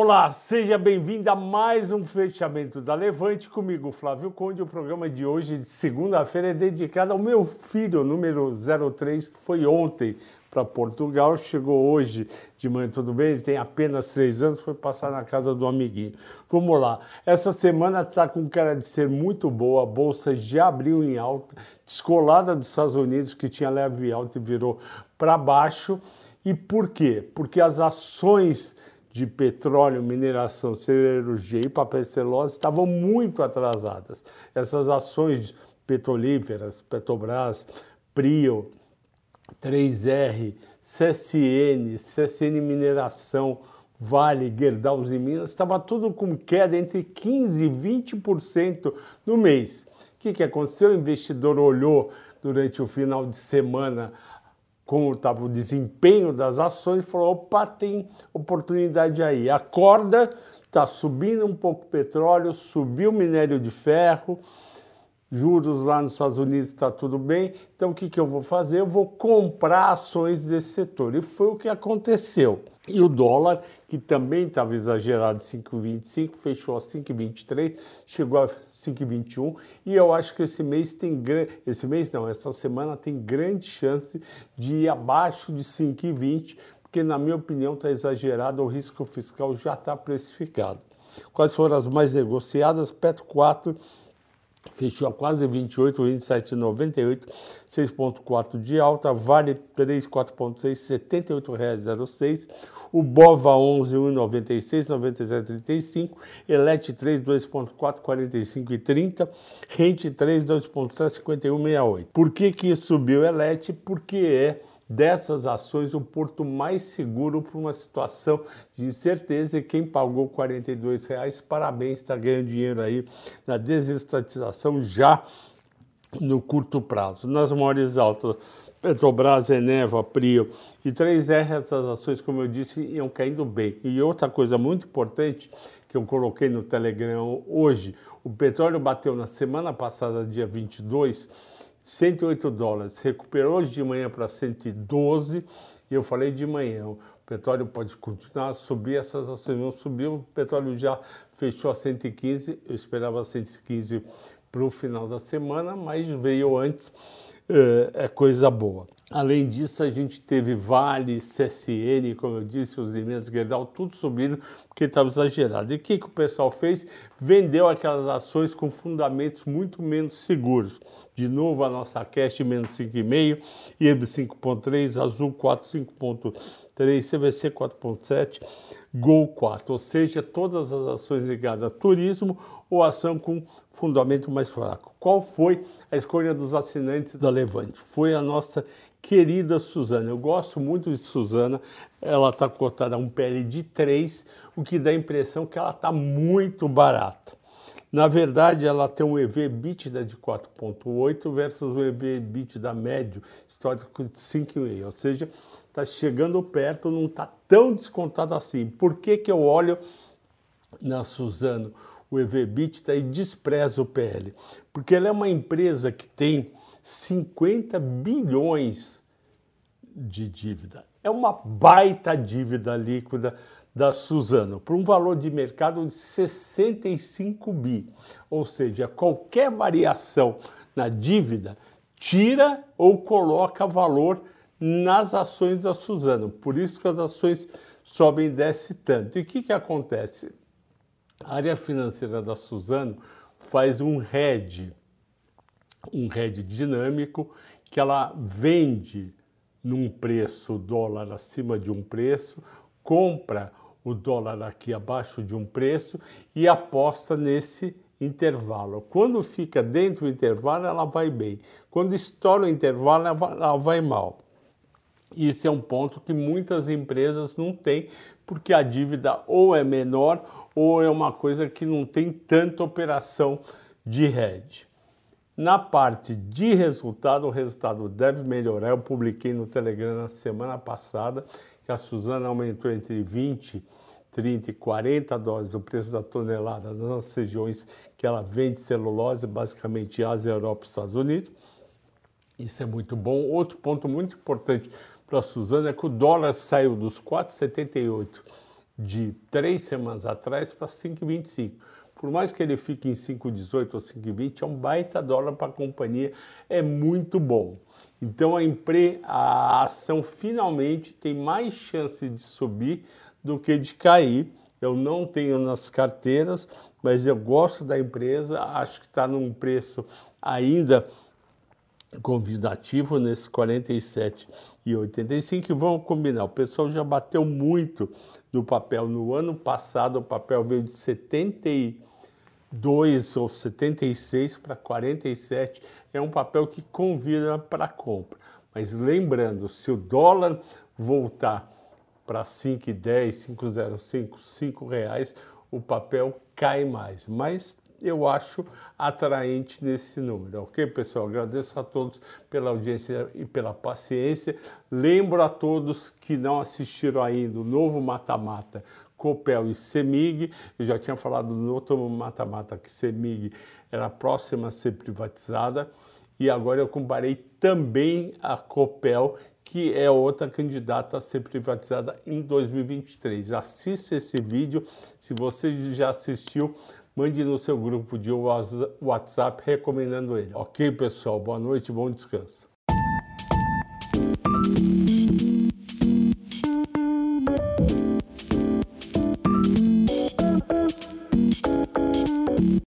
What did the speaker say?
Olá, seja bem-vindo a mais um fechamento da Levante comigo, Flávio Conde. O programa de hoje, de segunda-feira, é dedicado ao meu filho, número 03, que foi ontem para Portugal, chegou hoje de manhã, tudo bem? Ele tem apenas três anos, foi passar na casa do amiguinho. Vamos lá, essa semana está com cara de ser muito boa, a bolsa já abriu em alta, descolada dos Estados Unidos, que tinha leve alta e virou para baixo. E por quê? Porque as ações de petróleo, mineração, siderurgia e papel celulose estavam muito atrasadas. Essas ações petrolíferas, Petrobras, Prio, 3R, CSN, CSN Mineração, Vale, Gerdau e Minas, estava tudo com queda entre 15% e 20% no mês. O que, que aconteceu? O investidor olhou durante o final de semana como estava o desempenho das ações, falou: opa, tem oportunidade aí. A corda está subindo um pouco o petróleo, subiu o minério de ferro, juros lá nos Estados Unidos está tudo bem. Então o que, que eu vou fazer? Eu vou comprar ações desse setor. E foi o que aconteceu. E o dólar, que também estava exagerado 5,25, fechou a 5,23, chegou a 5,21 e eu acho que esse mês tem esse mês não, essa semana tem grande chance de ir abaixo de 5,20, porque na minha opinião está exagerado, o risco fiscal já está precificado. Quais foram as mais negociadas? Petro 4 fechou a quase 28, 27,98, 6,4 de alta, Vale 3, 4,6, R$ 78,06, o Bova 11, 1,96, 97,35, Elet 3, 2,4, 45 e 30, Rente 3, 2,7, 51, 68. Por que que subiu Elet? Porque é dessas ações o porto mais seguro para uma situação de incerteza e quem pagou 42 reais, parabéns, está ganhando dinheiro aí na desestatização já no curto prazo. Nas maiores altas, Petrobras, Eneva, Prio e 3R, essas ações, como eu disse, iam caindo bem. E outra coisa muito importante que eu coloquei no Telegram hoje, o petróleo bateu na semana passada, dia 22, 108 dólares, recuperou hoje de manhã para 112 e eu falei de manhã, o petróleo pode continuar a subir, essas ações não subiu, o petróleo já fechou a 115, eu esperava 115 para o final da semana, mas veio antes, é, é coisa boa. Além disso, a gente teve Vale, CSN, como eu disse, os Minas Gerdau, tudo subindo porque estava exagerado. E o que, que o pessoal fez? Vendeu aquelas ações com fundamentos muito menos seguros. De novo, a nossa Cash menos 5,5, IEB 5,3, Azul 4, 5,3, CVC 4,7, Gol 4. Ou seja, todas as ações ligadas a turismo ou ação com fundamento mais fraco. Qual foi a escolha dos assinantes da Levante? Foi a nossa querida Suzana. Eu gosto muito de Suzana, ela está cotada a um PL de 3, o que dá a impressão que ela está muito barata. Na verdade, ela tem um EV EBITDA de 4,8 versus um EV EBITDA médio histórico de 5,5, ou seja, está chegando perto, não está tão descontado assim. Por que, que eu olho na Suzano o EV EBITDA e desprezo o PL? Porque ela é uma empresa que tem 50 bilhões de dívida. É uma baita dívida líquida da Suzano, por um valor de mercado de 65 bi. Ou seja, qualquer variação na dívida tira ou coloca valor nas ações da Suzano. Por isso que as ações sobem e descem tanto. E o que, que acontece? A área financeira da Suzano faz um hedge um hedge dinâmico que ela vende num preço dólar acima de um preço, compra o dólar aqui abaixo de um preço e aposta nesse intervalo. Quando fica dentro do intervalo, ela vai bem. Quando estoura o intervalo, ela vai mal. Isso é um ponto que muitas empresas não têm, porque a dívida ou é menor ou é uma coisa que não tem tanta operação de hedge. Na parte de resultado, o resultado deve melhorar. Eu publiquei no Telegram na semana passada que a Suzana aumentou entre 20, 30 e 40 dólares o preço da tonelada nas regiões que ela vende celulose, basicamente Ásia, Europa e Estados Unidos. Isso é muito bom. Outro ponto muito importante para a Suzana é que o dólar saiu dos 4,78 de três semanas atrás para 5,25. Por mais que ele fique em 5,18 ou 5,20, é um baita dólar para a companhia, é muito bom. Então a, empre, a ação finalmente tem mais chance de subir do que de cair. Eu não tenho nas carteiras, mas eu gosto da empresa, acho que está num preço ainda convidativo nesse 47 e 85 e vamos combinar. O pessoal já bateu muito no papel no ano passado, o papel veio de 72 ou 76 para 47, é um papel que convida para compra. Mas lembrando, se o dólar voltar para 5,10, 5,05, 5 reais, o papel cai mais. Mas eu acho atraente nesse número, ok, pessoal? Agradeço a todos pela audiência e pela paciência. Lembro a todos que não assistiram ainda o novo Mata-Mata Copel e Semig. Eu já tinha falado no outro Mata-Mata que Semig era próxima a ser privatizada. E agora eu comparei também a Copel, que é outra candidata a ser privatizada em 2023. Assista esse vídeo. Se você já assistiu, mande no seu grupo de WhatsApp recomendando ele. Ok, pessoal? Boa noite, bom descanso.